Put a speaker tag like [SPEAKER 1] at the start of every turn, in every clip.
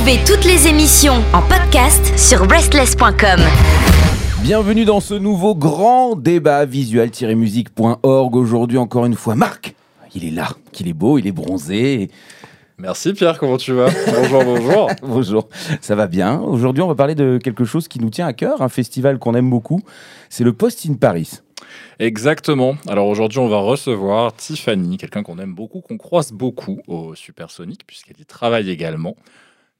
[SPEAKER 1] Retrouvez toutes les émissions en podcast sur restless.com.
[SPEAKER 2] Bienvenue dans ce nouveau grand débat visual-musique.org. Aujourd'hui, encore une fois, Marc, il est là, qu'il est beau, il est bronzé.
[SPEAKER 3] Merci Pierre, comment tu vas? Bonjour, bonjour.
[SPEAKER 2] bonjour, ça va bien. Aujourd'hui, on va parler de quelque chose qui nous tient à cœur, un festival qu'on aime beaucoup. C'est le Post in Paris.
[SPEAKER 3] Exactement. Alors aujourd'hui, on va recevoir Tiffany, quelqu'un qu'on aime beaucoup, qu'on croise beaucoup au Supersonic, puisqu'elle y travaille également.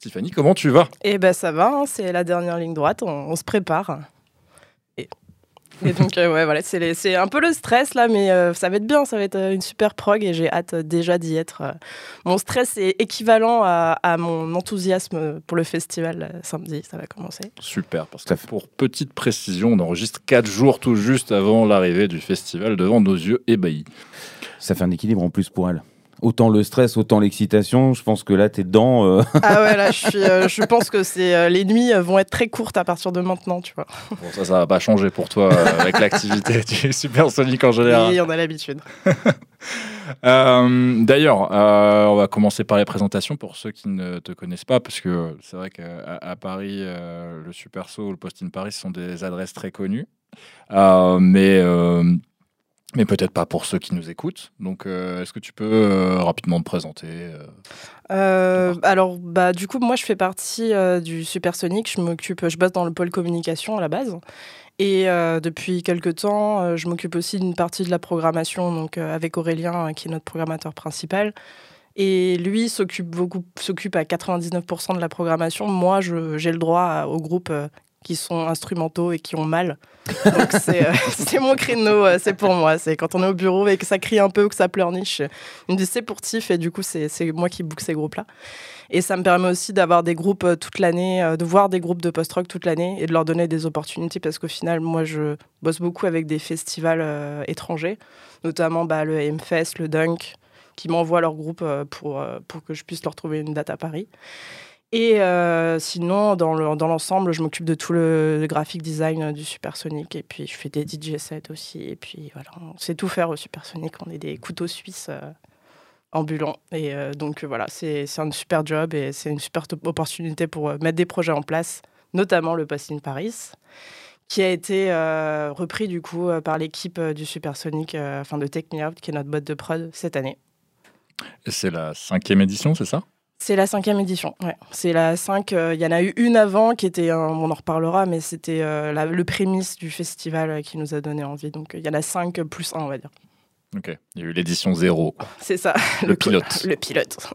[SPEAKER 3] Tiffany, comment tu vas?
[SPEAKER 4] Eh ben ça va, hein, c'est la dernière ligne droite, on se prépare. Et donc, euh, ouais, voilà, c'est un peu le stress là, mais euh, ça va être bien, ça va être euh, une super prog et j'ai hâte déjà d'y être. Mon stress est équivalent à, mon enthousiasme pour le festival samedi, ça va commencer.
[SPEAKER 3] Super, parce que pour petite précision, on enregistre 4 jours tout juste avant l'arrivée du festival devant nos yeux ébahis.
[SPEAKER 2] Ça fait un équilibre en plus pour elle autant le stress, autant l'excitation. Je pense que là, t'es dedans. Euh.
[SPEAKER 4] Ah ouais, là, je, suis, euh, je pense que c'est euh, les nuits vont être très courtes à partir de maintenant, tu vois.
[SPEAKER 3] Bon, ça, ça va pas changer pour toi avec l'activité du supersonique en général.
[SPEAKER 4] Oui, on a l'habitude.
[SPEAKER 3] D'ailleurs, on va commencer par les présentations pour ceux qui ne te connaissent pas, parce que c'est vrai qu'à à Paris, le Superso ou le Post in Paris sont des adresses très connues. mais mais peut-être pas pour ceux qui nous écoutent. Donc, euh, est-ce que tu peux euh, rapidement te présenter
[SPEAKER 4] euh, Alors, bah, du coup, moi, je fais partie du Supersonic. Je m'occupe, je bosse dans le pôle communication à la base. Et depuis quelques temps, je m'occupe aussi d'une partie de la programmation, donc avec Aurélien, qui est notre programmateur principal. Et lui s'occupe beaucoup, s'occupe à 99% de la programmation. Moi, j'ai le droit au groupe qui sont instrumentaux et qui ont mal. Donc c'est euh, mon créneau, euh, c'est pour moi. C'est quand on est au bureau et que ça crie un peu ou que ça pleurniche, une me c'est pour Tiff et du coup c'est moi qui book ces groupes-là. Et ça me permet aussi d'avoir des groupes euh, toute l'année, de voir des groupes de post-rock toute l'année et de leur donner des opportunités parce qu'au final, moi je bosse beaucoup avec des festivals étrangers, notamment bah, le M-Fest, le Dunk, qui m'envoient leur groupe pour, pour que je puisse leur trouver une date à Paris. Et euh, sinon, dans l'ensemble, je m'occupe de tout le, graphic design du Supersonic. Et puis, je fais des DJ sets aussi. Et puis, voilà, on sait tout faire au Supersonic. On est des couteaux suisses euh, ambulants. Et euh, donc, voilà, c'est un super job et c'est une super opportunité pour mettre des projets en place, notamment le Post in Paris, qui a été repris du coup par l'équipe du Supersonic, enfin de Take qui est notre boîte de prod cette année.
[SPEAKER 3] C'est la cinquième édition, c'est ça?
[SPEAKER 4] C'est la cinquième édition. Ouais. C'est la 5. Euh, il y en a eu une avant qui était, on en reparlera, mais c'était euh, le prémisse du festival euh, qui nous a donné envie. Donc il y en a 5 plus 1, on va dire.
[SPEAKER 3] Ok. Il y a eu l'édition 0.
[SPEAKER 4] C'est ça.
[SPEAKER 3] Le, pilote.
[SPEAKER 4] Le pilote.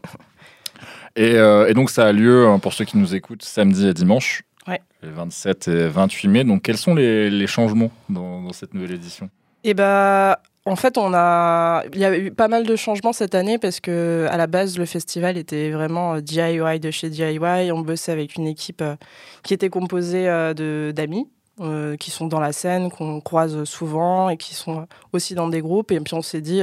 [SPEAKER 3] Et, et, donc ça a lieu, pour ceux qui nous écoutent, samedi et dimanche.
[SPEAKER 4] Ouais.
[SPEAKER 3] Les 27 et 28 mai. Donc quels sont les, les changements dans, dans, cette nouvelle édition?
[SPEAKER 4] Eh bah, en fait, on a, il y a eu pas mal de changements cette année parce que à la base, le festival était vraiment euh, DIY de chez DIY. On bossait avec une équipe euh, qui était composée euh, de d'amis qui sont dans la scène, qu'on croise souvent et qui sont aussi dans des groupes. Et puis on s'est dit,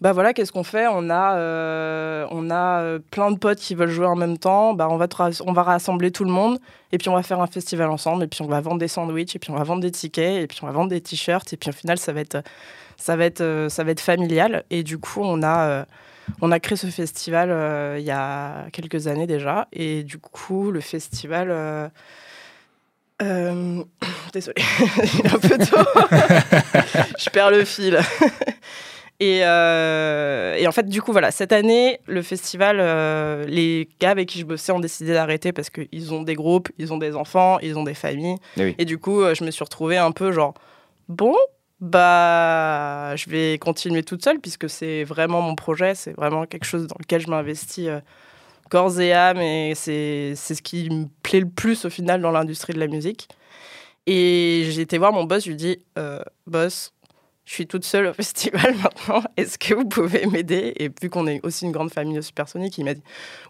[SPEAKER 4] bah voilà, qu'est-ce qu'on fait? On a, on a plein de potes qui veulent jouer en même temps. Bah on va, on va rassembler tout le monde et puis on va faire un festival ensemble. Et puis on va vendre des sandwichs et puis on va vendre des tickets et puis on va vendre des t-shirts. Et puis au final, ça va être ça va être, euh, ça va être familial. Et du coup, on a, euh, on a créé ce festival euh, il y a quelques années déjà. Et du coup, le festival. Euh, désolée, un peu tôt. je perds le fil. et, et, en fait, du coup, voilà, cette année, le festival, les gars avec qui je bossais ont décidé d'arrêter parce qu'ils ont des groupes, ils ont des enfants, ils ont des familles.
[SPEAKER 2] Et,
[SPEAKER 4] et du coup, je me suis retrouvée un peu genre, bon, bah, je vais continuer toute seule puisque c'est vraiment mon projet, c'est vraiment quelque chose dans lequel je m'investis euh, corps et âme et c'est ce qui me plaît le plus au final dans l'industrie de la musique. Et j'ai été voir mon boss, je lui dis euh, Boss, je suis toute seule au festival maintenant, est-ce que vous pouvez m'aider? Et vu qu'on est aussi une grande famille au Supersonic, il m'a dit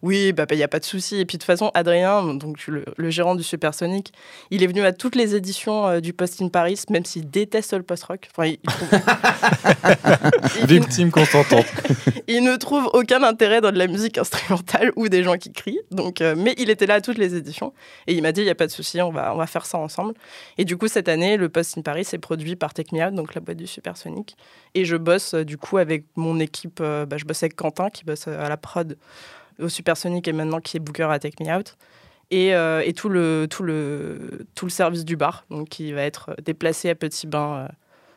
[SPEAKER 4] oui, bah, il n'y a pas de souci. Et puis de toute façon, Adrien, donc le, gérant du Supersonic, il est venu à toutes les éditions euh, du Post in Paris, même s'il déteste le post-rock. Enfin, il,
[SPEAKER 3] Victime consentante.
[SPEAKER 4] il ne trouve aucun intérêt dans de la musique instrumentale ou des gens qui crient. Donc, euh, mais il était là à toutes les éditions et il m'a dit il n'y a pas de souci, on va, on va faire ça ensemble. Et du coup, cette année, le Post in Paris est produit par Take donc la boîte du Supersonic Sonic Et je bosse euh, du coup avec mon équipe, euh, bah, je bosse avec Quentin qui bosse euh, à la prod au Supersonic et maintenant qui est booker à Take Me Out. Et, euh, et tout, le, tout, le, tout le service du bar, donc qui va être déplacé à Petit Bain. euh,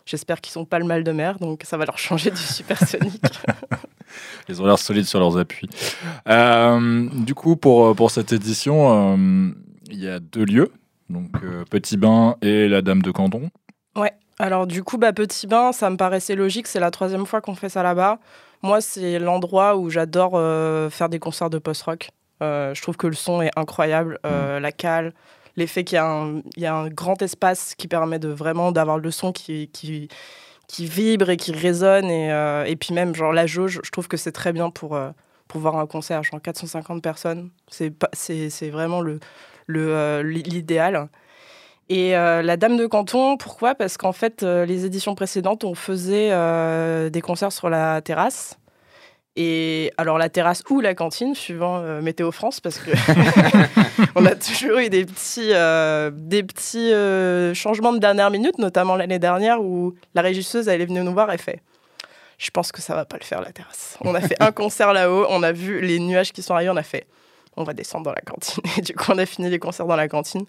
[SPEAKER 4] J'espère qu'ils sont pas le mal de mer, donc ça va leur changer du Supersonic.
[SPEAKER 3] Ils ont l'air solides sur leurs appuis. Euh, du coup, pour, pour cette édition, il y a deux lieux. Donc, Petit Bain et la Dame de Canton.
[SPEAKER 4] Alors du coup, bah, Petit Bain, ça me paraissait logique. C'est la troisième fois qu'on fait ça là-bas. Moi, c'est l'endroit où j'adore euh, faire des concerts de post-rock. Euh, je trouve que le son est incroyable, euh, la cale, l'effet qu'il y, a un- il y a un grand espace qui permet de vraiment d'avoir le son qui, qui, qui vibre et qui résonne. Et, et puis même, genre la jauge, je trouve que c'est très bien pour, pour voir un concert. Genre 450 personnes, c'est vraiment le le, l'idéal. Et euh, la Dame de Canton, pourquoi? Parce qu'en fait, euh, les éditions précédentes, on faisait euh, des concerts sur la terrasse. Et alors la terrasse ou la cantine, suivant Météo France, parce que on a toujours eu des petits, des petits changements de dernière minute, notamment l'année dernière où la régisseuse elle est venue nous voir et fait. Je pense que ça va pas le faire la terrasse. On a fait un concert là-haut, on a vu les nuages qui sont arrivés, on a fait. On va descendre dans la cantine. Et du coup, on a fini les concerts dans la cantine.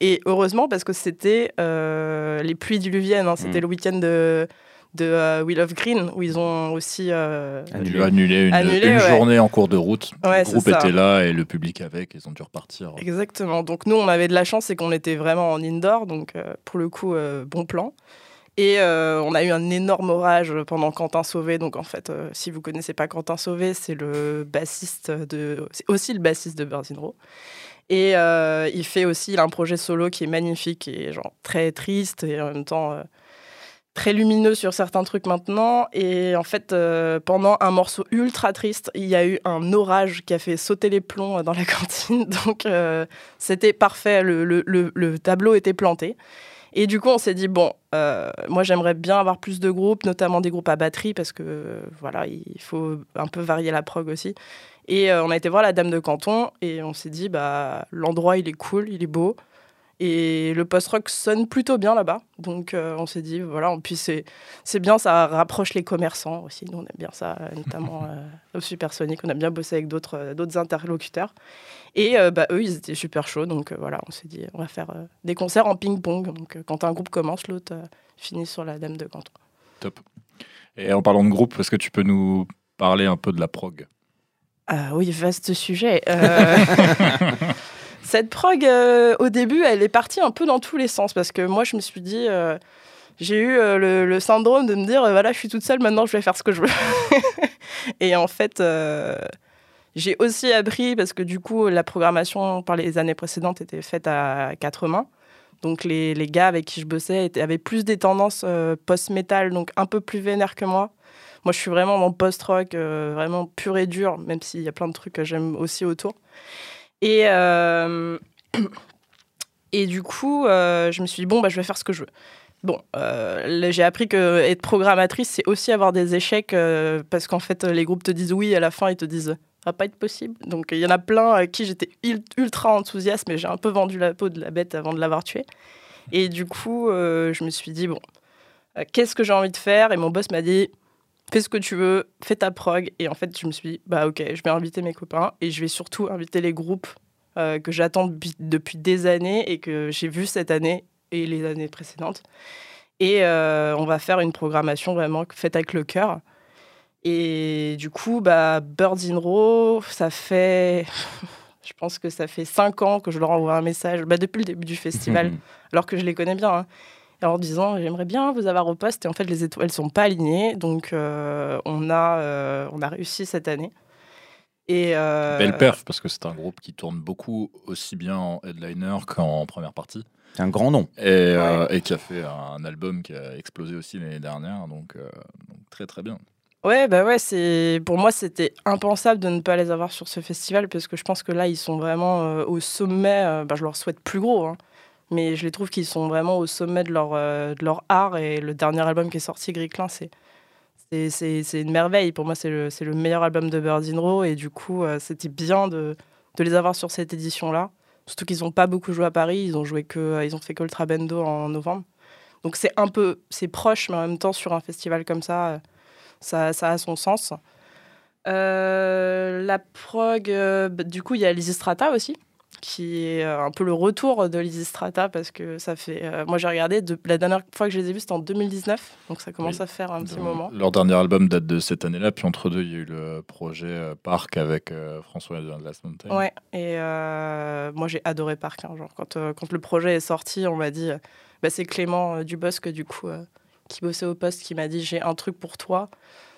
[SPEAKER 4] Et heureusement, parce que c'était euh, les pluies diluviennes. hein. C'était
[SPEAKER 2] Mm.
[SPEAKER 4] le week-end de, de euh, Wheel of Green, où ils ont aussi. euh,
[SPEAKER 3] Ils
[SPEAKER 2] Annulé.
[SPEAKER 3] ont annulé une,
[SPEAKER 4] Annulé,
[SPEAKER 3] une
[SPEAKER 4] ouais.
[SPEAKER 3] journée en cours de route.
[SPEAKER 4] Ouais,
[SPEAKER 3] le groupe était là et le public avec. Ils ont dû repartir.
[SPEAKER 4] Exactement. Donc nous, on avait de la chance, c'est qu'on était vraiment en indoor, donc euh, pour le coup, euh, bon plan. Et euh, on a eu un énorme orage pendant Quentin Sauvé. Donc en fait, euh, si vous connaissez pas Quentin Sauvé, c'est le bassiste de, c'est aussi le bassiste de Birds in. Et euh, il fait aussi, il a un projet solo qui est magnifique et genre très triste et en même temps très lumineux sur certains trucs maintenant. Et en fait, pendant un morceau ultra triste, il y a eu un orage qui a fait sauter les plombs dans la cantine. Donc c'était parfait, le tableau était planté. Et du coup, on s'est dit, bon, euh, moi j'aimerais bien avoir plus de groupes, notamment des groupes à batterie, parce que euh, voilà, il faut un peu varier la prog aussi. Et euh, on a été voir la Dame de Canton et on s'est dit, bah, l'endroit il est cool, il est beau. Et le post-rock sonne plutôt bien là-bas. Donc euh, on s'est dit, voilà, puis c'est c'est bien, ça rapproche les commerçants aussi. Nous, on aime bien ça, euh, notamment euh, au Supersonic. On a bien bossé avec d'autres euh, d'autres interlocuteurs. Et euh, bah, eux, ils étaient super chauds. Donc euh, voilà, on s'est dit, on va faire euh, des concerts en ping-pong. Donc euh, quand un groupe commence, l'autre euh, finit sur la Dame de Canton.
[SPEAKER 3] Top. Et en parlant de groupe, est-ce que tu peux nous parler un peu de la prog?
[SPEAKER 4] Ah oui, vaste sujet. Euh, Cette prog, euh, au début, elle est partie un peu dans tous les sens parce que moi, je me suis dit, euh, j'ai eu euh, le, syndrome de me dire, voilà, je suis toute seule, maintenant, je vais faire ce que je veux. Et en fait, j'ai aussi appris parce que du coup, la programmation par les années précédentes était faite à quatre mains. Donc les, les gars avec qui je bossais avaient plus des tendances post-metal, donc un peu plus vénères que moi. Moi, je suis vraiment dans post-rock, vraiment pur et dur, même s'il y a plein de trucs que j'aime aussi autour. Et, euh, et du coup, euh, je me suis dit, bon, bah, je vais faire ce que je veux. Bon, euh, j'ai appris que être programmatrice, c'est aussi avoir des échecs, parce qu'en fait, les groupes te disent oui, à la fin, ils te disent, ça va pas être possible. Donc, il y en a plein à qui j'étais ul- ultra enthousiaste, mais j'ai un peu vendu la peau de la bête avant de l'avoir tuée. Et du coup, je me suis dit, bon, qu'est-ce que j'ai envie de faire? Et mon boss m'a dit, fais ce que tu veux, fais ta prog. Et en fait, je me suis dit, bah ok, je vais inviter mes copains et je vais surtout inviter les groupes euh, que j'attends depuis, depuis des années et que j'ai vu cette année et les années précédentes. Et euh, on va faire une programmation vraiment faite avec le cœur. Et du coup, bah, Birds in Row, ça fait. Je pense que ça fait cinq ans que je leur envoie un message, bah, depuis le début du festival, alors que je les connais bien. hein, en disant j'aimerais bien vous avoir au poste et en fait les étoiles sont pas alignées donc euh, on a euh, on a réussi cette année et euh,
[SPEAKER 3] Belle perf, parce que c'est un groupe qui tourne beaucoup aussi bien en headliner qu'en première partie.
[SPEAKER 2] C'est un grand nom.
[SPEAKER 3] Et, euh, et qui a fait un album qui a explosé aussi l'année dernière. Donc, euh, donc très très bien.
[SPEAKER 4] ouais bah ouais c'est pour moi c'était impensable de ne pas les avoir sur ce festival parce que je pense que là ils sont vraiment euh, au sommet euh, bah, je leur souhaite plus gros hein, mais je les trouve qu'ils sont vraiment au sommet de leur euh, de leur art et le dernier album qui est sorti Gris Clin c'est c'est- une merveille. Pour moi, c'est le, le meilleur album de Birds in Row. Et du coup, euh, c'était bien de, de les avoir sur cette édition-là. Surtout qu'ils n'ont pas beaucoup joué à Paris. Ils ont, joué que, euh, ils ont fait que Ultra Bendo en novembre. Donc c'est un peu... C'est proche, mais en même temps, sur un festival comme ça, ça, ça a son sens. La prog, bah, du coup, il y a Lysistrata aussi, qui est euh, un peu le retour de Lysistrata parce que ça fait. euh, moi, j'ai regardé, de, la dernière fois que je les ai vus, c'était en 2019, donc ça commence
[SPEAKER 3] Oui.
[SPEAKER 4] à faire un petit moment.
[SPEAKER 3] Leur dernier album date de cette année-là, puis entre deux, il y a eu le projet euh, Parc avec euh, François de Last Mountain.
[SPEAKER 4] Ouais, et euh, moi, j'ai adoré Parc. hein, genre, quand, quand le projet est sorti, on m'a dit. bah, c'est Clément Dubosc, du coup, qui bossait au poste, qui m'a dit J'ai un truc pour toi.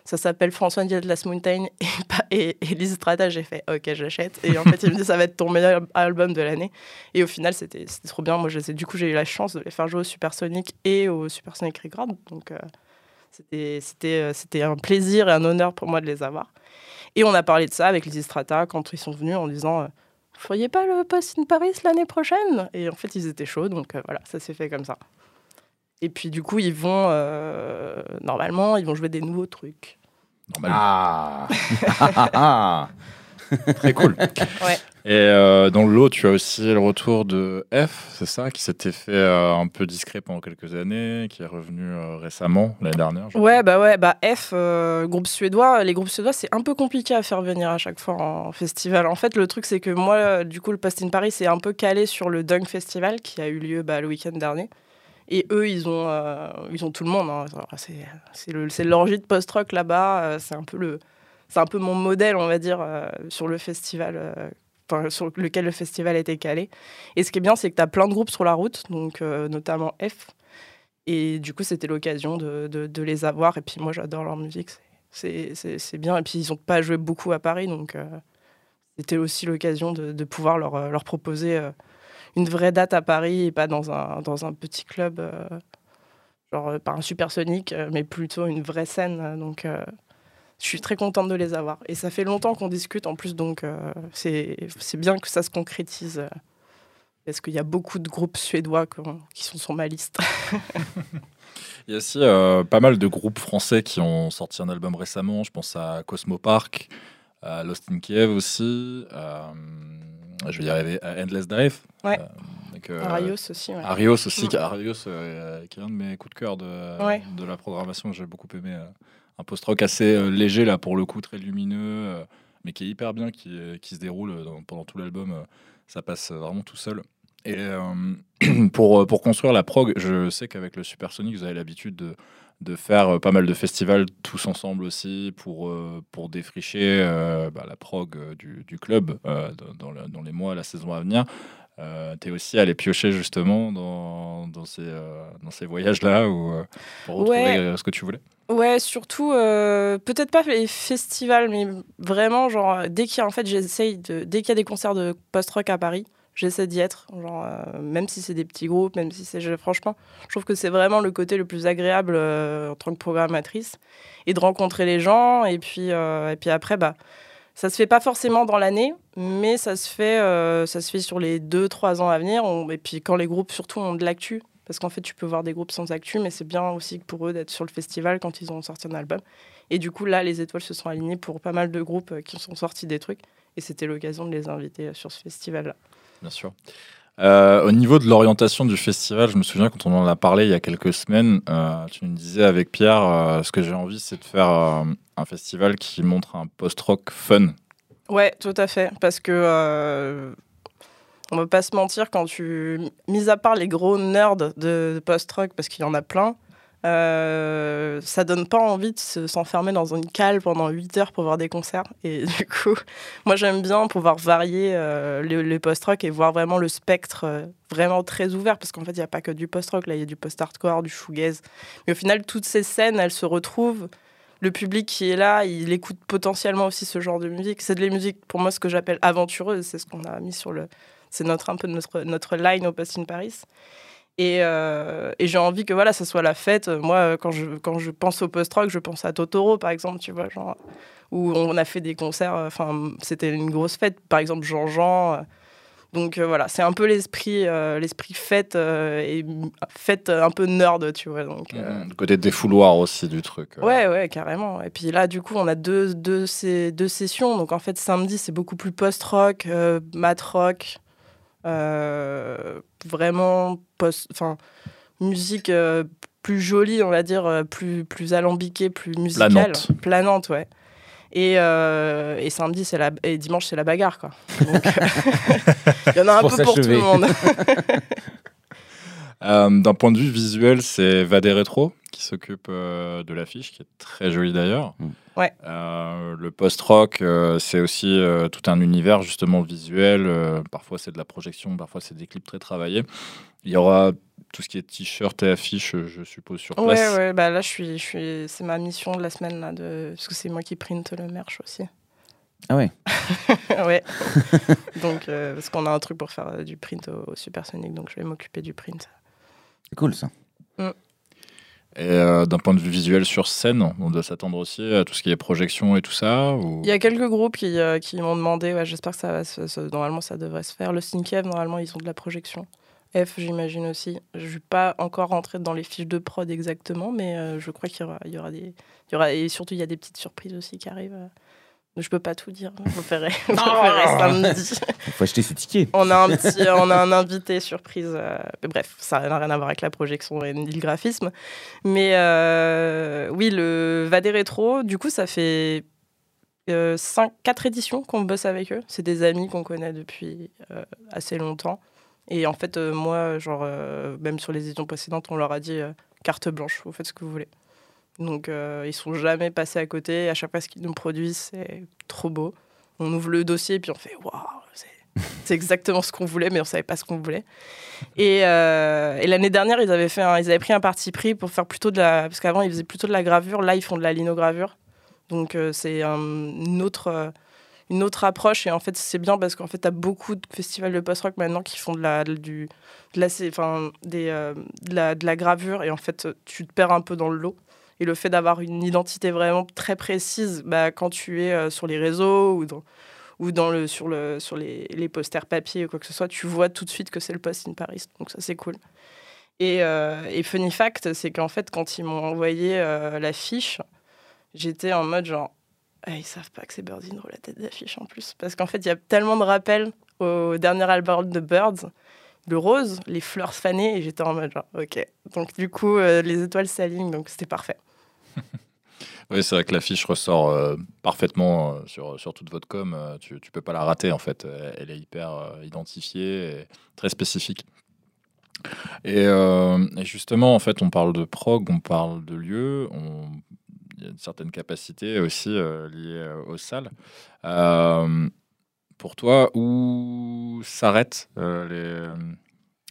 [SPEAKER 4] Ça s'appelle François de Last Mountain et, et, Strata. J'ai fait OK, j'achète. Et en fait, il me dit Ça va être ton meilleur album de l'année. Et au final, c'était trop bien. Moi, je les du coup, j'ai eu la chance de les faire jouer au Supersonic et au Supersonic Record. Donc, euh, euh, c'était un plaisir et un honneur pour moi de les avoir. Et on a parlé de ça avec Liz Strata quand ils sont venus en disant euh, Vous feriez pas le Post in Paris l'année prochaine Et en fait, ils étaient chauds. Donc, euh, voilà, ça s'est fait comme ça. Et puis, du coup, ils vont. euh, normalement, ils vont jouer des nouveaux trucs.
[SPEAKER 3] Normalement.
[SPEAKER 2] Ah Ah, ah.
[SPEAKER 3] Très cool.
[SPEAKER 4] Ouais.
[SPEAKER 3] Et euh, dans le lot, tu as aussi le retour de F, c'est ça, qui s'était fait euh, un peu discret pendant quelques années, qui est revenu euh, récemment, l'année dernière.
[SPEAKER 4] Ouais, bah ouais, bah F, euh, groupe suédois. Les groupes suédois, c'est un peu compliqué à faire venir à chaque fois en festival. En fait, le truc, c'est que moi, du coup, le Post in Paris, c'est un peu calé sur le Dunk Festival qui a eu lieu bah, le week-end dernier. Et eux, ils ont, euh, ils ont tout le monde. hein. C'est l'orgie de post-rock là-bas. euh, C'est un peu un peu mon modèle, on va dire, euh, sur le festival, euh, sur lequel le festival était calé. Et ce qui est bien, c'est que tu as plein de groupes sur la route, donc notamment F. Et du coup, c'était l'occasion de, les avoir. Et puis moi, j'adore leur musique. c'est- bien. Et puis, ils n'ont pas joué beaucoup à Paris, donc c'était aussi l'occasion de, pouvoir leur, proposer une vraie date à Paris et pas dans un, dans un petit club, euh, genre euh, pas un supersonique, euh, mais plutôt une vraie scène. Donc, je suis très contente de les avoir. Et ça fait longtemps qu'on discute en plus, donc c'est bien que ça se concrétise. parce qu'il y a beaucoup de groupes suédois qui sont sur ma liste.
[SPEAKER 3] Il y a aussi pas mal de groupes français qui ont sorti un album récemment. Je pense à Cosmo Park, à Lost in Kiev aussi. Euh, je vais y arriver à Endless Drive.
[SPEAKER 4] Ouais.
[SPEAKER 3] Euh, avec,
[SPEAKER 4] Arios aussi. ouais.
[SPEAKER 3] Arios aussi,
[SPEAKER 4] Mm.
[SPEAKER 3] qui, Arios, euh, qui est un de mes coups de cœur de,
[SPEAKER 4] Ouais.
[SPEAKER 3] de la programmation. J'ai beaucoup aimé un post-rock assez léger, là, pour le coup, très lumineux, mais qui est hyper bien, qui, qui se déroule dans- pendant tout l'album. ça passe vraiment tout seul. Et euh, pour, euh, pour construire la prog, je sais qu'avec le Supersonic, vous avez l'habitude de, de faire euh, pas mal de festivals tous ensemble aussi pour, pour défricher euh, bah, la prog du, du club euh, dans, dans le- dans les mois, la saison à venir. Euh, tu es aussi allé piocher justement dans, dans ces, dans ces voyages-là ou euh, pour retrouver
[SPEAKER 4] Ouais.
[SPEAKER 3] ce que tu voulais?
[SPEAKER 4] Ouais, surtout, peut-être pas les festivals, mais vraiment, genre, dès qu'il y a, en fait, j'essaye de, dès qu'il y a des concerts de post-rock à Paris, j'essaie d'y être, genre, euh, même si c'est des petits groupes, même si c'est, franchement, je trouve que c'est vraiment le côté le plus agréable euh, en tant que programmatrice, et de rencontrer les gens, et puis, euh, et puis après, bah, ça se fait pas forcément dans l'année, mais ça se fait, ça se fait sur les deux, trois ans à venir, on- et puis quand les groupes, surtout, ont de l'actu, parce qu'en fait, tu peux voir des groupes sans actu, mais c'est bien aussi pour eux d'être sur le festival quand ils ont sorti un album. Et du coup, là, les étoiles se sont alignées pour pas mal de groupes qui sont sortis des trucs. Et c'était l'occasion de les inviter sur ce festival-là.
[SPEAKER 3] Bien sûr. Euh, au niveau de l'orientation du festival, je me souviens quand on en a parlé il y a quelques semaines, euh, tu me disais avec Pierre, euh, ce que j'ai envie, c'est de faire un festival qui montre un post-rock fun.
[SPEAKER 4] Ouais, tout à fait. Parce que, on va pas se mentir, quand tu. Mis à part les gros nerds de post-rock, parce qu'il y en a plein, euh, ça donne pas envie de se- s'enfermer dans une cale pendant 8 heures pour voir des concerts. Et du coup, moi j'aime bien pouvoir varier euh, les, les post-rock et voir vraiment le spectre euh, vraiment très ouvert, parce qu'en fait, il n'y a pas que du post-rock, là, il y a du post-hardcore, du shoegaze. Mais au final, toutes ces scènes, elles se retrouvent. Le public qui est là, il écoute potentiellement aussi ce genre de musique. C'est de la musique, pour moi, ce que j'appelle aventureuse. C'est ce qu'on a mis sur le. C'est notre, un peu notre, notre line au Post in Paris. Et, euh, et j'ai envie que voilà, ça soit la fête. Moi, quand je, quand je pense au post-rock, je pense à Totoro, par exemple, tu vois, genre, où on a fait des concerts. Enfin, c'était une grosse fête. Par exemple, Jean-Jean. euh, donc euh, voilà, c'est un peu l'esprit euh, l'esprit fête euh, et fête un peu nerd, tu vois. Donc, euh,
[SPEAKER 3] Le côté défouloir aussi du truc. euh.
[SPEAKER 4] Ouais, ouais, carrément. Et puis là, du coup, on a deux, deux, ces- deux sessions. Donc en fait, samedi, c'est beaucoup plus post-rock, euh, mat rock, euh, vraiment post, enfin, musique euh, plus jolie, on va dire, euh, plus, plus alambiquée, plus musicale.
[SPEAKER 3] Planante.
[SPEAKER 4] Planante, ouais. Et, euh, et samedi, c'est la, et dimanche, c'est la bagarre, quoi. Il y en a un
[SPEAKER 2] Pour
[SPEAKER 4] peu pour tout le monde.
[SPEAKER 3] Euh, D'un point de vue visuel, c'est Vadé Rétro qui s'occupe euh, de l'affiche, qui est très jolie d'ailleurs.
[SPEAKER 2] Mm.
[SPEAKER 4] Ouais.
[SPEAKER 3] Euh, le post-rock, euh, c'est aussi euh, tout un univers justement visuel. Euh, parfois c'est de la projection, parfois c'est des clips très travaillés. Il y aura tout ce qui est t-shirt et affiches, je suppose, sur
[SPEAKER 4] Ouais,
[SPEAKER 3] place.
[SPEAKER 4] ouais, bah là, je suis, je suis, c'est ma mission de la semaine, là, de... parce que c'est moi qui print le merch aussi.
[SPEAKER 2] Ah ouais.
[SPEAKER 4] ouais. donc, euh, parce qu'on a un truc pour faire euh, du print au, au Supersonic, donc je vais m'occuper du print.
[SPEAKER 2] C'est cool ça.
[SPEAKER 3] Et euh, d'un point de vue visuel sur scène, on doit s'attendre aussi à tout ce qui est projection et tout ça. ou-
[SPEAKER 4] Il y a quelques groupes qui, euh, qui m'ont demandé, ouais, j'espère que ça va se, se- normalement ça devrait se faire. Le Synkev, normalement, ils ont de la projection. F, j'imagine aussi. Je ne suis pas encore rentrée dans les fiches de prod exactement, mais euh, je crois qu'il y aura, il y aura des. il Y aura, et surtout, il y a des petites surprises aussi qui arrivent. Je peux pas tout dire. Vous verrez, vous verrez samedi.
[SPEAKER 2] Il faut acheter ses tickets.
[SPEAKER 4] On a un petit, on a un invité surprise. euh, mais bref, ça n'a rien à voir avec la projection et ni le graphisme. Mais euh, oui, le Vadé Rétro, du coup, ça fait euh, cinq, quatre éditions qu'on bosse avec eux. C'est des amis qu'on connaît depuis euh, assez longtemps. Et en fait, euh, moi, genre, euh, même sur les éditions précédentes, on leur a dit euh, carte blanche, vous faites ce que vous voulez. Donc, euh, ils sont jamais passés à côté. À chaque fois, ce qu'ils nous produisent, c'est trop beau. On ouvre le dossier, puis on fait waouh, c'est exactement ce qu'on voulait, mais on savait pas ce qu'on voulait. Et, euh, et l'année dernière, ils avaient, fait un- ils avaient pris un parti pris pour faire plutôt de la. Parce qu'avant, ils faisaient plutôt de la gravure. Là, ils font de la linogravure. Donc, euh, c'est un- une, autre, une autre approche. Et en fait, c'est bien parce qu'en fait, tu as beaucoup de festivals de post-rock maintenant qui font de la, de- du, de la, enfin, des, euh, de, la, de la gravure. Et en fait, tu te perds un peu dans le lot. Et le fait d'avoir une identité vraiment très précise, bah, quand tu es euh, sur les réseaux ou dans, ou dans le, sur, le, sur les, les posters papier ou quoi que ce soit, tu vois tout de suite que c'est le Post in Paris. Donc ça, c'est cool. Et, euh, funny fact, c'est qu'en fait, quand ils m'ont envoyé euh, l'affiche, j'étais en mode genre, Ah, ils savent pas que c'est Row, la tête d'affiche en plus. Parce qu'en fait, il y a tellement de rappels au dernier album de Birds, le rose, les fleurs fanées, et j'étais en mode genre, ok. Donc du coup, euh, les étoiles s'alignent, donc c'était parfait.
[SPEAKER 3] Oui, c'est vrai que l'affiche ressort euh, parfaitement euh, sur, sur toute votre com. tu, tu peux pas la rater en fait. Elle est hyper identifiée et très spécifique. Et, justement, en fait, on parle de prog, on parle de lieu, il y a une certaine capacité aussi liée aux salles. Pour toi, où s'arrête euh, les-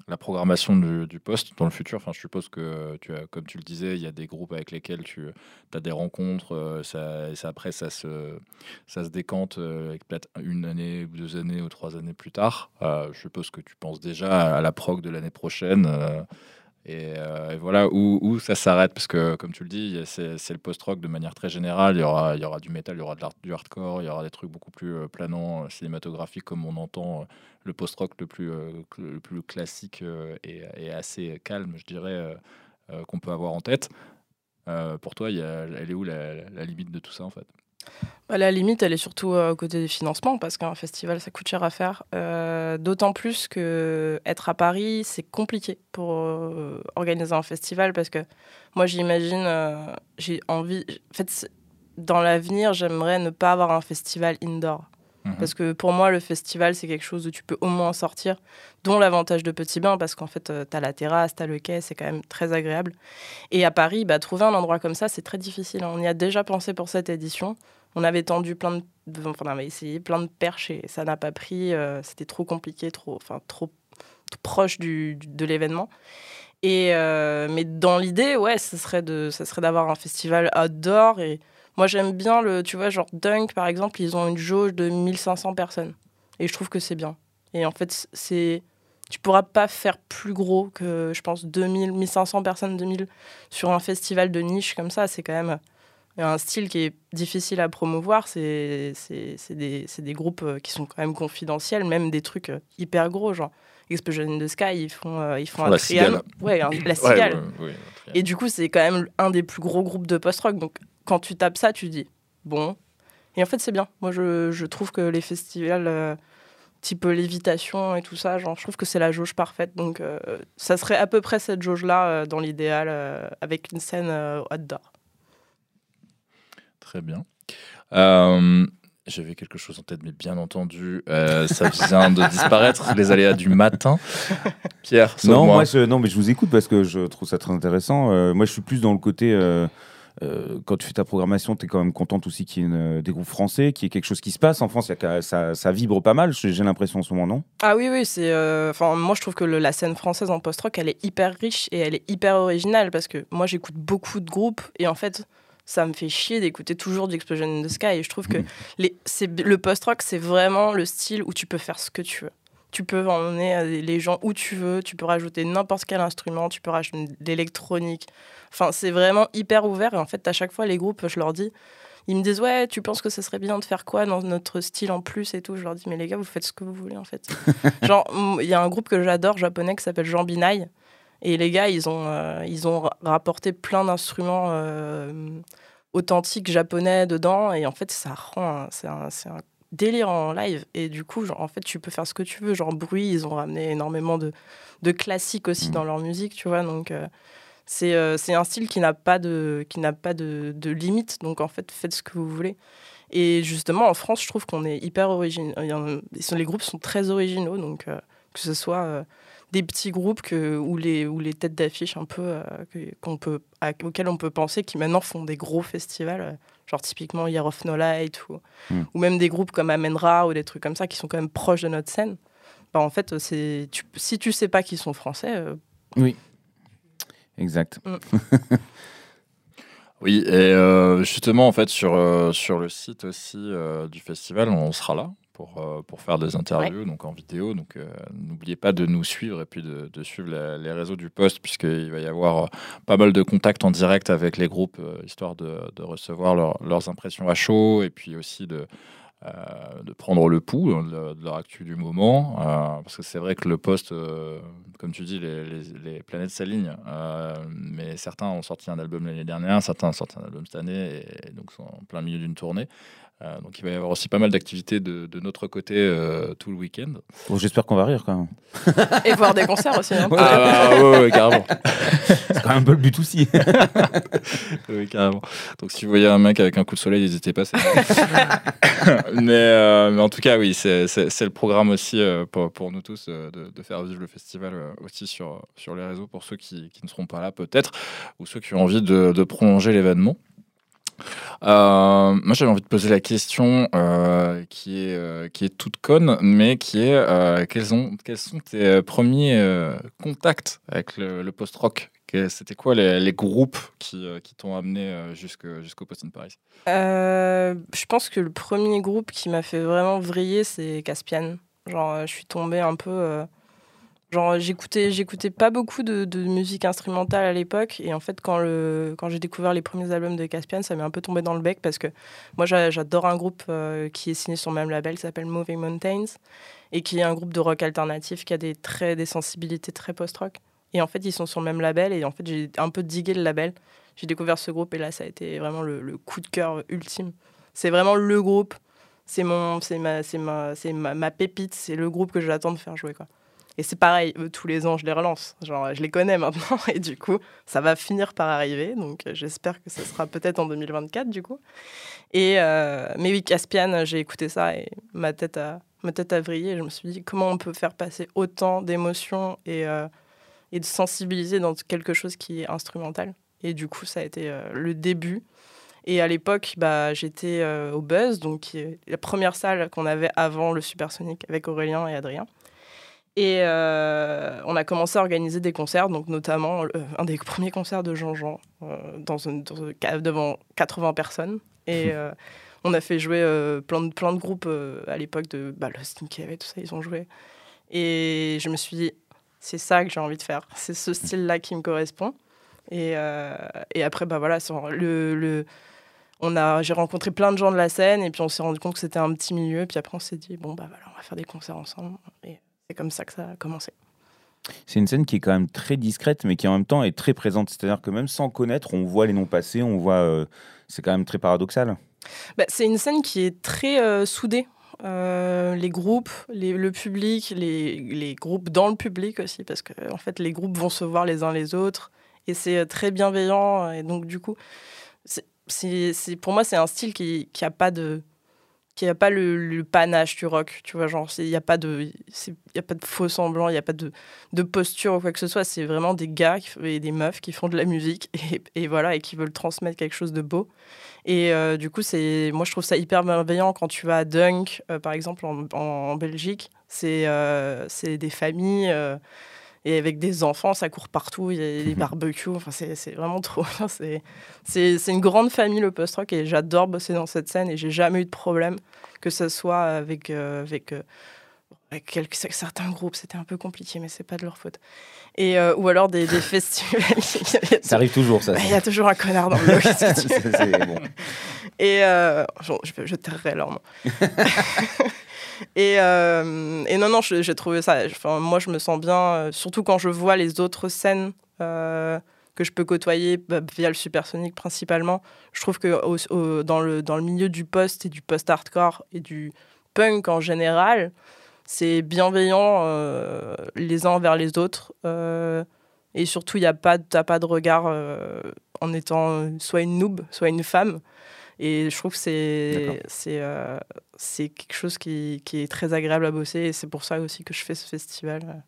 [SPEAKER 3] la programmation du, poste dans le futur Enfin, je suppose que, tu as, comme tu le disais, il y a des groupes avec lesquels tu as des rencontres, euh, ça, après ça se, ça se décante euh, avec peut-être une année, ou deux années ou trois années plus tard. Euh, je suppose que tu penses déjà à la prog de l'année prochaine. euh, et, euh, et voilà où, ça s'arrête, parce que comme tu le dis, c'est le post-rock de manière très générale. Il y aura, du métal, il y aura du hardcore, il y aura des trucs beaucoup plus euh, planants, euh, cinématographiques, comme on entend le post-rock le plus, classique et, assez calme, je dirais, qu'on peut avoir en tête. Pour toi, elle est où la, la limite de tout ça en fait?
[SPEAKER 4] Bah, la limite, elle est surtout euh, côté des financements, parce qu'un festival, ça coûte cher à faire. Euh, D'autant plus que être à Paris, c'est compliqué pour euh, organiser un festival, parce que moi, j'imagine, euh, j'ai envie. En fait, dans l'avenir, j'aimerais ne pas avoir un festival indoor.
[SPEAKER 3] Mhm.
[SPEAKER 4] Parce que pour moi, le festival, c'est quelque chose où tu peux au moins sortir, dont l'avantage de Petit Bain, parce qu'en fait, tu as la terrasse, tu as le quai, c'est quand même très agréable. Et à Paris, bah, trouver un endroit comme ça, c'est très difficile. On y a déjà pensé pour cette édition. On avait tendu plein de. Enfin, on avait essayé plein de perches et ça n'a pas pris. euh, C'était trop compliqué, trop, enfin, trop, proche du, de l'événement. Et euh, mais dans l'idée, ouais, ce serait serait d'avoir un festival outdoor. Et moi, j'aime bien le, tu vois, genre Dunk par exemple, ils ont une jauge de 1500 personnes. Et je trouve que c'est bien. Et en fait, c'est, tu pourras pas faire plus gros que, je pense, 2000, 1500 personnes, 2000 sur un festival de niche comme ça. C'est quand même un style qui est difficile à promouvoir. C'est, des, des groupes euh, qui sont quand même confidentiels, même des trucs euh, hyper gros, genre Explosion in the Sky, ils font, euh, ils font
[SPEAKER 3] la cigale.
[SPEAKER 4] Ouais, un- la cigale.
[SPEAKER 3] ouais,
[SPEAKER 4] Et du coup, c'est quand même un des plus gros groupes de post-rock. Donc, quand tu tapes ça, tu dis, bon. Et en fait, c'est bien. Moi, je, je trouve que les festivals euh, type Lévitation et tout ça, genre, je trouve que c'est la jauge parfaite. Donc, euh, ça serait à peu près cette jauge-là, euh, dans l'idéal, euh, avec une scène euh, outdoor.
[SPEAKER 3] Très bien. Euh, J'avais quelque chose en tête, mais bien entendu, euh, ça vient de disparaître. Les aléas du matin. Pierre,
[SPEAKER 2] Non, moi, je, non, mais je vous écoute parce que je trouve ça très intéressant. Euh, moi, je suis plus dans le côté. euh, euh, quand tu fais ta programmation, tu es quand même contente aussi qu'il y ait une- des groupes français, qu'il y ait quelque chose qui se passe. En France, y a ça, ça vibre pas mal, j'ai l'impression en ce moment, non?
[SPEAKER 4] Ah oui, oui, c'est. euh, Enfin, moi, je trouve que le- la scène française en post-rock, elle est hyper riche et elle est hyper originale parce que moi, j'écoute beaucoup de groupes et en fait, ça me fait chier d'écouter toujours du Explosion in the Sky. Et je trouve que
[SPEAKER 2] Mhm.
[SPEAKER 4] les, le post-rock, c'est vraiment le style où tu peux faire ce que tu veux. Tu peux emmener euh, les gens où tu veux, tu peux rajouter n'importe quel instrument, tu peux rajouter de l'électronique. Enfin, c'est vraiment hyper ouvert. Et en fait, à chaque fois, les groupes, je leur dis, ils me disent ouais, tu penses que ce serait bien de faire quoi dans notre style en plus et tout? Je leur dis mais les gars, vous faites ce que vous voulez en fait. Genre, il y a un groupe que j'adore japonais qui s'appelle Jean Binaï. Et les gars, ils ont, euh, ils ont ra- rapporté plein d'instruments euh, authentiques japonais dedans. Et en fait, ça rend. C'est un, délire en live. Et du coup, genre, en fait, tu peux faire ce que tu veux. Genre, bruit, ils ont ramené énormément de, de classiques aussi
[SPEAKER 2] Mm.
[SPEAKER 4] dans leur musique, tu vois. Donc. euh, c'est euh, c'est un style qui n'a pas de qui n'a pas de, de limite donc en fait faites ce que vous voulez et justement en France je trouve qu'on est hyper original les groupes sont très originaux donc que ce soit des petits groupes que, ou les ou les têtes d'affiche un peu euh, qu'on peut à- auxquels on peut penser qui maintenant font des gros festivals euh, genre typiquement Year of No Light ou,
[SPEAKER 2] Mm.
[SPEAKER 4] ou même des groupes comme Amenra ou des trucs comme ça qui sont quand même proches de notre scène bah, en fait c'est tu, si tu sais pas qu'ils sont français euh,
[SPEAKER 2] Exact.
[SPEAKER 3] Oui, et euh, justement, en fait, sur, euh, sur le site aussi du festival, on sera là pour, euh, pour faire des interviews donc en vidéo. Donc, euh, n'oubliez pas de nous suivre et puis de, de suivre la- les réseaux du poste, puisqu'il va y avoir euh, pas mal de contacts en direct avec les groupes, histoire de, de recevoir leur- leurs impressions à chaud et puis aussi de. euh, de prendre le pouls de, de leur actu du moment, euh, parce que c'est vrai que le poste, comme tu dis, les, les- les planètes s'alignent, mais certains ont sorti un album l'année dernière, certains ont sorti un album cette année, et donc sont en plein milieu d'une tournée. Euh, donc il va y avoir aussi pas mal d'activités de, de notre côté euh, tout le week-end.
[SPEAKER 2] Bon, J'espère qu'on va rire quand même.
[SPEAKER 4] et voir des concerts aussi hein.
[SPEAKER 2] Ouais.
[SPEAKER 3] Ah bah, ouais, ouais, carrément.
[SPEAKER 2] C'est quand même un peu le but aussi.
[SPEAKER 3] Oui, carrément. Donc si vous voyez un mec avec un coup de soleil, n'hésitez pas. c'est- mais, euh, mais en tout cas, oui, c'est le programme aussi euh, pour, pour nous tous euh, de, de faire vivre le festival euh, aussi sur, sur les réseaux pour ceux qui, qui ne seront pas là peut-être ou ceux qui ont envie de, de prolonger l'événement. Euh, moi, j'avais envie de poser la question euh, qui, est, euh, qui est toute conne, mais qui est quels, ont, quels sont tes premiers contacts avec le, post-rock? C'était quoi les, groupes qui, qui t'ont amené jusqu'au Post in Paris?
[SPEAKER 4] Je pense que le premier groupe qui m'a fait vraiment vriller, c'est Caspian. Genre, je suis tombée un peu. J'écoutais, j'écoutais pas beaucoup de, musique instrumentale à l'époque. Et en fait, quand, le, quand j'ai découvert les premiers albums de Caspian, ça m'est un peu tombé dans le bec parce que moi, j'a- j'adore un groupe euh, qui est signé sur le même label qui s'appelle Moving Mountains et qui est un groupe de rock alternatif qui a des, traits, des sensibilités très post-rock. Et en fait, ils sont sur le même label. Et en fait, j'ai un peu digué le label. J'ai découvert ce groupe et là, ça a été vraiment le, coup de cœur ultime. C'est vraiment le groupe. C'est mon, c'est ma, c'est ma, c'est ma pépite. C'est le groupe que j'attends de faire jouer quoi. Et c'est pareil, tous les ans, je les relance. Genre, je les connais maintenant et du coup, ça va finir par arriver. Donc, euh, j'espère que ce sera peut-être en 2024 du coup. Et euh, mais oui, Caspian, j'ai écouté ça et ma tête a, ma tête a vrillé. Je me suis dit comment on peut faire passer autant d'émotions et euh, et de sensibiliser dans quelque chose qui est instrumental. Et du coup, ça a été le début. Et à l'époque, bah, j'étais au Buzz, donc la première salle qu'on avait avant le Supersonic avec Aurélien et Adrien. Et euh, on a commencé à organiser des concerts, donc notamment euh, un des premiers concerts de Jean-Jean euh, dans une, dans une devant 80 personnes. Et euh, on a fait jouer plein, de, plein de groupes à l'époque de bah, Lost in Cave et tout ça, ils ont joué. Et je me suis dit, c'est ça que j'ai envie de faire. C'est ce style-là qui me correspond. Et, et après, bah voilà, le, le, on a, j'ai rencontré plein de gens de la scène et puis on s'est rendu compte que c'était un petit milieu. Puis après, on s'est dit, bon, bah voilà, on va faire des concerts ensemble. Et c'est comme ça que ça a commencé.
[SPEAKER 2] C'est une scène qui est quand même très discrète, mais qui en même temps est très présente. C'est-à-dire que même sans connaître, on voit les noms passer, on voit. euh, c'est quand même très paradoxal.
[SPEAKER 4] Bah, c'est une scène qui est très euh, soudée. Euh, les groupes, les- le public, les, les groupes dans le public aussi, parce que en fait, les groupes vont se voir les uns les autres et c'est très bienveillant. Et donc, du coup, c'est- pour moi, c'est un style qui qui a pas de qui a pas le, panache du rock, tu vois, genre il y a pas de a pas de faux semblant, il y a pas de, de posture ou quoi que ce soit, c'est vraiment des gars et des meufs qui font de la musique et, voilà et qui veulent transmettre quelque chose de beau. Et euh, du coup, c'est moi je trouve ça hyper bienveillant quand tu vas à Dunk euh, par exemple en, Belgique, c'est euh, c'est des familles et avec des enfants, ça court partout, il y a des barbecues, enfin c'est c'est vraiment trop c'est c'est c'est une grande famille le post-rock et j'adore bosser dans cette scène et j'ai jamais eu de problème, que ce soit avec, euh, avec, euh, avec quelques, certains groupes, c'était un peu compliqué, mais c'est pas de leur faute. Et, euh, ou alors des, des festivals.
[SPEAKER 2] Ça arrive toujours, ça.
[SPEAKER 4] Il y a toujours un connard dans le lot.
[SPEAKER 2] bon.
[SPEAKER 4] et euh, je, je, je tairai leur nom. et, euh, et non, non, j'ai trouvé ça. Enfin, moi, je me sens bien, surtout quand je vois les autres scènes que je peux côtoyer bah, via le supersonique principalement. Je trouve que au- au- dans, le, dans le milieu du post et du post-hardcore et du punk en général, c'est bienveillant euh, les uns envers les autres. euh, et surtout, il a pas, t'as pas de regard euh, en étant soit une noob, soit une femme. Et je trouve que c'est c'est c'est quelque chose qui, qui est très agréable à bosser. Et c'est pour ça aussi que je fais ce festival.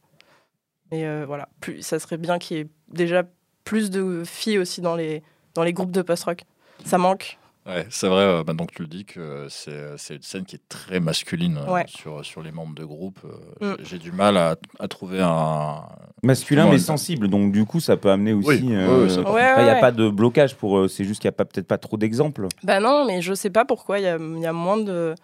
[SPEAKER 4] Et voilà, plus, ça serait bien qu'il y ait déjà plus de filles aussi dans les, dans les groupes de post-rock. Ça manque.
[SPEAKER 3] Ouais, c'est vrai, euh, maintenant que tu le dis, que c'est c'est une scène qui est très masculine euh,
[SPEAKER 4] Ouais.
[SPEAKER 3] sur, sur les membres de groupe. euh,
[SPEAKER 4] Mm.
[SPEAKER 3] j'ai- J'ai du mal à, à trouver un.
[SPEAKER 2] Masculin mais sensible, donc du coup ça peut amener aussi.
[SPEAKER 3] Oui,
[SPEAKER 2] euh, Il
[SPEAKER 4] ouais,
[SPEAKER 2] n'y a
[SPEAKER 4] ouais.
[SPEAKER 2] pas de blocage pour. euh, c'est juste qu'il n'y a pas- peut-être pas trop d'exemples.
[SPEAKER 4] Bah non, mais je sais pas pourquoi il y a, il y a moins de.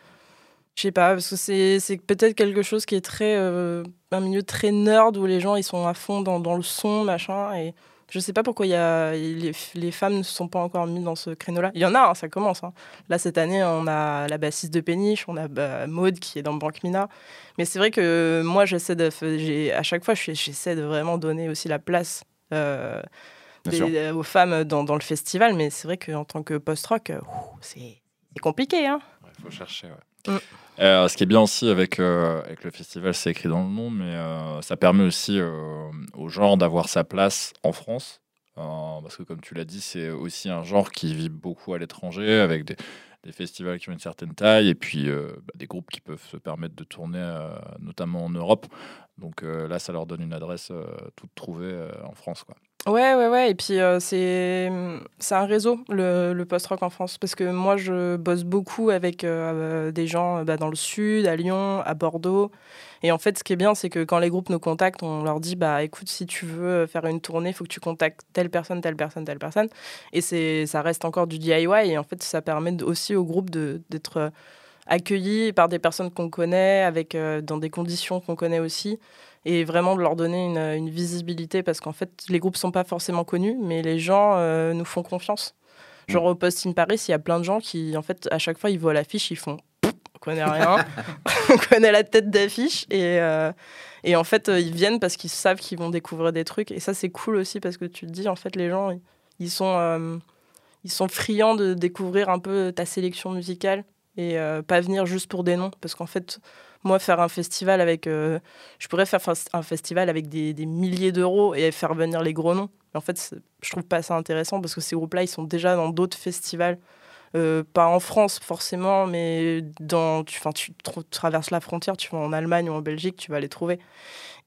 [SPEAKER 4] Je sais pas, parce que c'est c'est peut-être quelque chose qui est très. euh, un milieu très nerd où les gens ils sont à fond dans, dans le son, machin. Et je sais pas pourquoi il y a, les, les femmes ne se sont pas encore mises dans ce créneau-là. Il y en a, hein, ça commence. hein. Là, cette année, on a la bassiste de Péniche, on a bah, Maude qui est dans Banque Mina. Mais c'est vrai que moi, j'essaie de. À chaque fois, je- j'essaie de vraiment donner aussi la place. euh, des- aux femmes dans, dans le festival, mais c'est vrai qu'en tant que post-rock, euh, c'est compliqué. Hein
[SPEAKER 3] Il faut chercher, ouais.
[SPEAKER 4] Mm.
[SPEAKER 3] Euh, ce qui est bien aussi avec, euh, avec le festival, c'est écrit dans le nom, mais euh, ça permet aussi au genre d'avoir sa place en France. Parce que, comme tu l'as dit, c'est aussi un genre qui vit beaucoup à l'étranger, avec des, festivals qui ont une certaine taille, et puis bah, des groupes qui peuvent se permettre de tourner, notamment en Europe. Donc là, ça leur donne une adresse toute trouvée en France.
[SPEAKER 4] Ouais, ouais, ouais. Et puis, euh, c'est c'est un réseau, le, le post-rock en France. Parce que moi, je bosse beaucoup avec euh, euh, des gens bah, dans le sud, à Lyon, à Bordeaux. Et en fait, ce qui est bien, c'est que quand les groupes nous contactent, on leur dit bah écoute, si tu veux faire une tournée, il faut que tu contactes telle personne, telle personne, telle personne. Et c'est ça reste encore du DIY. Et en fait, ça permet aussi au groupe de- d'être accueillis par des personnes qu'on connaît, avec, dans des conditions qu'on connaît aussi et vraiment de leur donner une, une visibilité parce qu'en fait, les groupes sont pas forcément connus, mais les gens euh, nous font confiance. Genre au Post in Paris, il y a plein de gens qui, en fait, à chaque fois, ils voient l'affiche, ils font on connaît rien, on connaît la tête d'affiche et, euh, et en fait, euh, ils viennent parce qu'ils savent qu'ils vont découvrir des trucs. Et ça, c'est cool aussi parce que tu te dis, en fait, les gens, ils, ils sont, euh, ils sont friands de découvrir un peu ta sélection musicale et euh, pas venir juste pour des noms. Parce qu'en fait, moi, faire un festival avec. euh, je pourrais faire fa- un festival avec des, milliers d'euros et faire venir les gros noms. Mais en fait, je trouve pas ça intéressant parce que ces groupes-là, ils sont déjà dans d'autres festivals. Euh, pas en France forcément, mais dans, tu, tu tra- traverses la frontière, tu vas en Allemagne ou en Belgique, tu vas les trouver.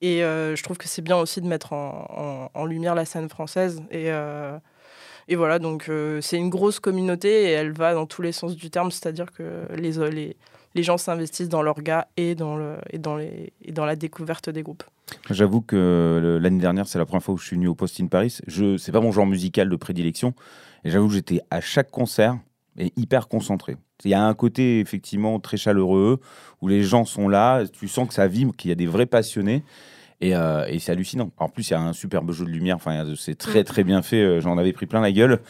[SPEAKER 4] Et euh, je trouve que c'est bien aussi de mettre en, lumière la scène française. Et, voilà, donc c'est une grosse communauté et elle va dans tous les sens du terme, c'est-à-dire que les, les, les gens s'investissent dans leur gars et dans, le, et, dans les, et dans la découverte des groupes.
[SPEAKER 2] J'avoue que l'année dernière, c'est la première fois où je suis venu au Post in Paris. Je, c'est pas mon genre musical de prédilection. Et j'avoue que j'étais à chaque concert et hyper concentré. Il y a un côté effectivement très chaleureux où les gens sont là, tu sens que ça vibre, qu'il y a des vrais passionnés. Et, euh, et c'est hallucinant. En plus, il y a un superbe jeu de lumière. Enfin, c'est très très bien fait. Euh, J'en avais pris plein la gueule.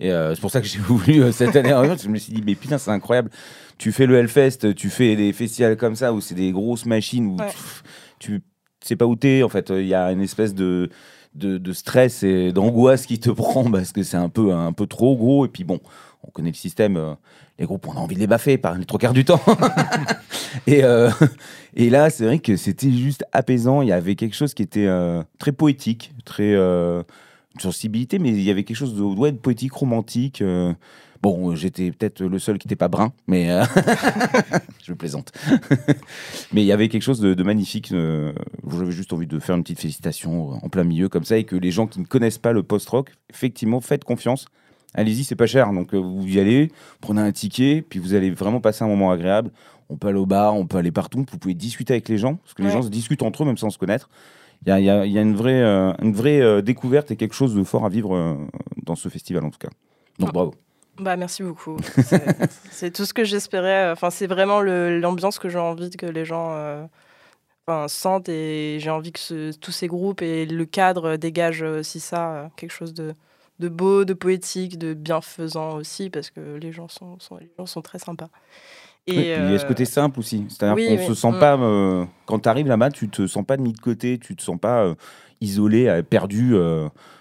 [SPEAKER 2] Et euh, c'est pour ça que j'ai voulu euh, cette année. Je me suis dit, mais putain, c'est incroyable. Tu fais le Hellfest, tu fais des festivals comme ça où c'est des grosses machines où
[SPEAKER 4] Ouais.
[SPEAKER 2] pff, tu sais pas où t'es. En fait, il y a une espèce de de, de stress et d'angoisse qui te prend parce que c'est un peu un peu trop gros. Et puis bon, on connaît le système. euh, les groupes, on a envie de les baffer par les trois quarts du temps. et, euh, et là, c'est vrai que c'était juste apaisant. Il y avait quelque chose qui était euh, très poétique, très sensibilité, mais il y avait quelque chose de, de poétique, romantique. Bon, j'étais peut-être le seul qui n'était pas brun, mais je plaisante. mais il y avait quelque chose de, magnifique. Euh, J'avais juste envie de faire une petite félicitation en plein milieu comme ça et que les gens qui ne connaissent pas le post-rock, effectivement, faites confiance. Allez-y, c'est pas cher. Donc euh, vous y allez, prenez un ticket, puis vous allez vraiment passer un moment agréable. On peut aller au bar, on peut aller partout. Vous pouvez discuter avec les gens, parce que les gens se discutent entre eux même sans se connaître. Il y a, une vraie, une vraie découverte et quelque chose de fort à vivre dans ce festival en tout cas. Donc ah. bravo.
[SPEAKER 4] Bah, merci beaucoup. C'est tout ce que j'espérais. Enfin, c'est vraiment l'ambiance que j'ai envie que les gens euh, enfin, sentent et j'ai envie que tous ces groupes et le cadre dégagent aussi ça, euh, quelque chose de, de, beau, de poétique, de bienfaisant aussi, parce que les gens sont, sont les gens sont très sympas.
[SPEAKER 2] Et il y a ce côté simple aussi. C'est-à-dire qu'on se sent mm. pas. Euh, quand tu arrives là-bas, tu te sens pas mis de côté, tu te sens pas isolé, perdu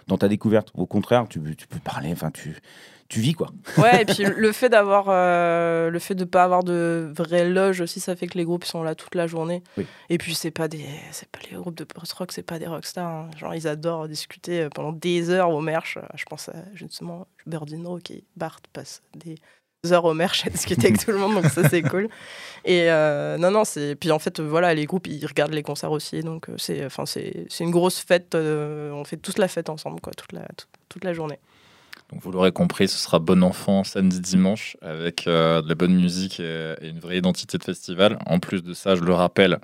[SPEAKER 2] dans ta découverte. Au contraire, tu, tu peux parler. Enfin, tu tu vis quoi.
[SPEAKER 4] Ouais, et puis le fait d'avoir euh, le fait de pas avoir de vraie loge aussi, ça fait que les groupes sont là toute la journée. Et puis c'est pas des c'est pas les groupes de post rock, c'est pas des rockstars. Hein. Genre ils adorent discuter euh, pendant des heures au merch. Je pense à justement Birdino qui Bart passe des heures au merch à discuter avec tout le monde, donc ça c'est cool. Et euh, non non c'est puis en fait voilà les groupes ils regardent les concerts aussi, donc c'est enfin c'est une grosse fête. on fait tous la fête ensemble quoi toute la toute la journée.
[SPEAKER 3] Donc vous l'aurez compris, ce sera bon enfant samedi dimanche avec euh, de la bonne musique et, une vraie identité de festival. En plus de ça, je le rappelle,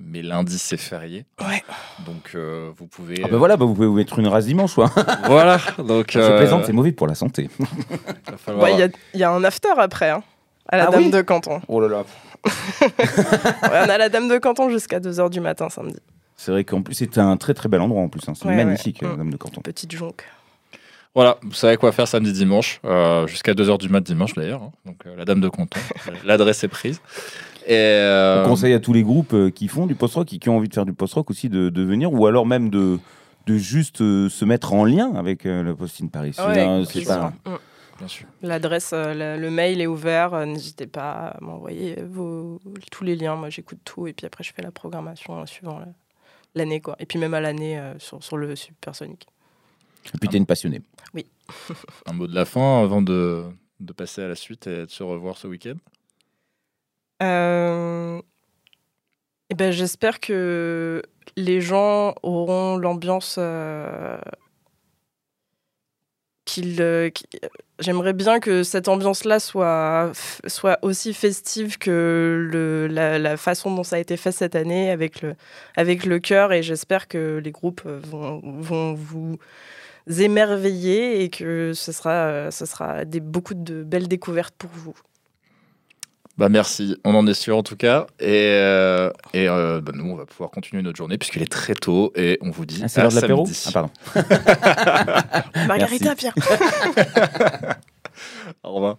[SPEAKER 3] mais lundi c'est férié.
[SPEAKER 4] Ouais.
[SPEAKER 3] Donc euh, vous pouvez.
[SPEAKER 2] Ah bah voilà, bah vous pouvez vous mettre une race dimanche, quoi.
[SPEAKER 3] voilà. Donc.
[SPEAKER 2] Je euh, plaisante, c'est mauvais pour la santé.
[SPEAKER 4] Il y, a un after après, hein, à la ah Dame de Canton.
[SPEAKER 2] Oh là là.
[SPEAKER 4] on a la Dame de Canton jusqu'à 2h du matin samedi.
[SPEAKER 2] C'est vrai qu'en plus c'est un très très bel endroit en plus. Hein. C'est magnifique, la Dame de Canton.
[SPEAKER 4] Petite jonque.
[SPEAKER 3] Voilà, vous savez quoi faire samedi dimanche, euh, jusqu'à 2h du mat dimanche d'ailleurs. Hein. Donc euh, la dame de Canton, l'adresse est prise.
[SPEAKER 2] Et euh, On conseille à tous les groupes qui font du post-rock qui ont envie de faire du post-rock aussi de, venir, ou alors même de, de juste se mettre en lien avec le Post-in Paris.
[SPEAKER 4] c'est pas... Mm. Bien sûr. L'adresse, le mail est ouvert. N'hésitez pas à m'envoyer tous les liens. Moi, j'écoute tout et puis après, je fais la programmation suivant l'année. quoi. Et puis même à l'année sur, sur le Supersonic.
[SPEAKER 2] Et puis, tu es une passionnée.
[SPEAKER 4] Oui.
[SPEAKER 3] un mot de la fin avant de, de, passer à la suite et de se revoir ce week-end?
[SPEAKER 4] Euh... eh ben, J'espère que les gens auront l'ambiance euh, euh, j'aimerais bien que cette ambiance-là soit, soit aussi festive que le, la, façon dont ça a été fait cette année avec le, avec le cœur et j'espère que les groupes vont, vont vous émerveiller et que ce sera, ce sera des, beaucoup de belles découvertes pour vous.
[SPEAKER 3] Bah merci, on en est sûr en tout cas. Et, euh, et euh, bah, nous, on va pouvoir continuer notre journée puisqu'il est très tôt et on vous dit
[SPEAKER 2] ah, c'est l'heure de l'apéro Ah pardon.
[SPEAKER 4] Margarita Pierre.
[SPEAKER 3] Au revoir.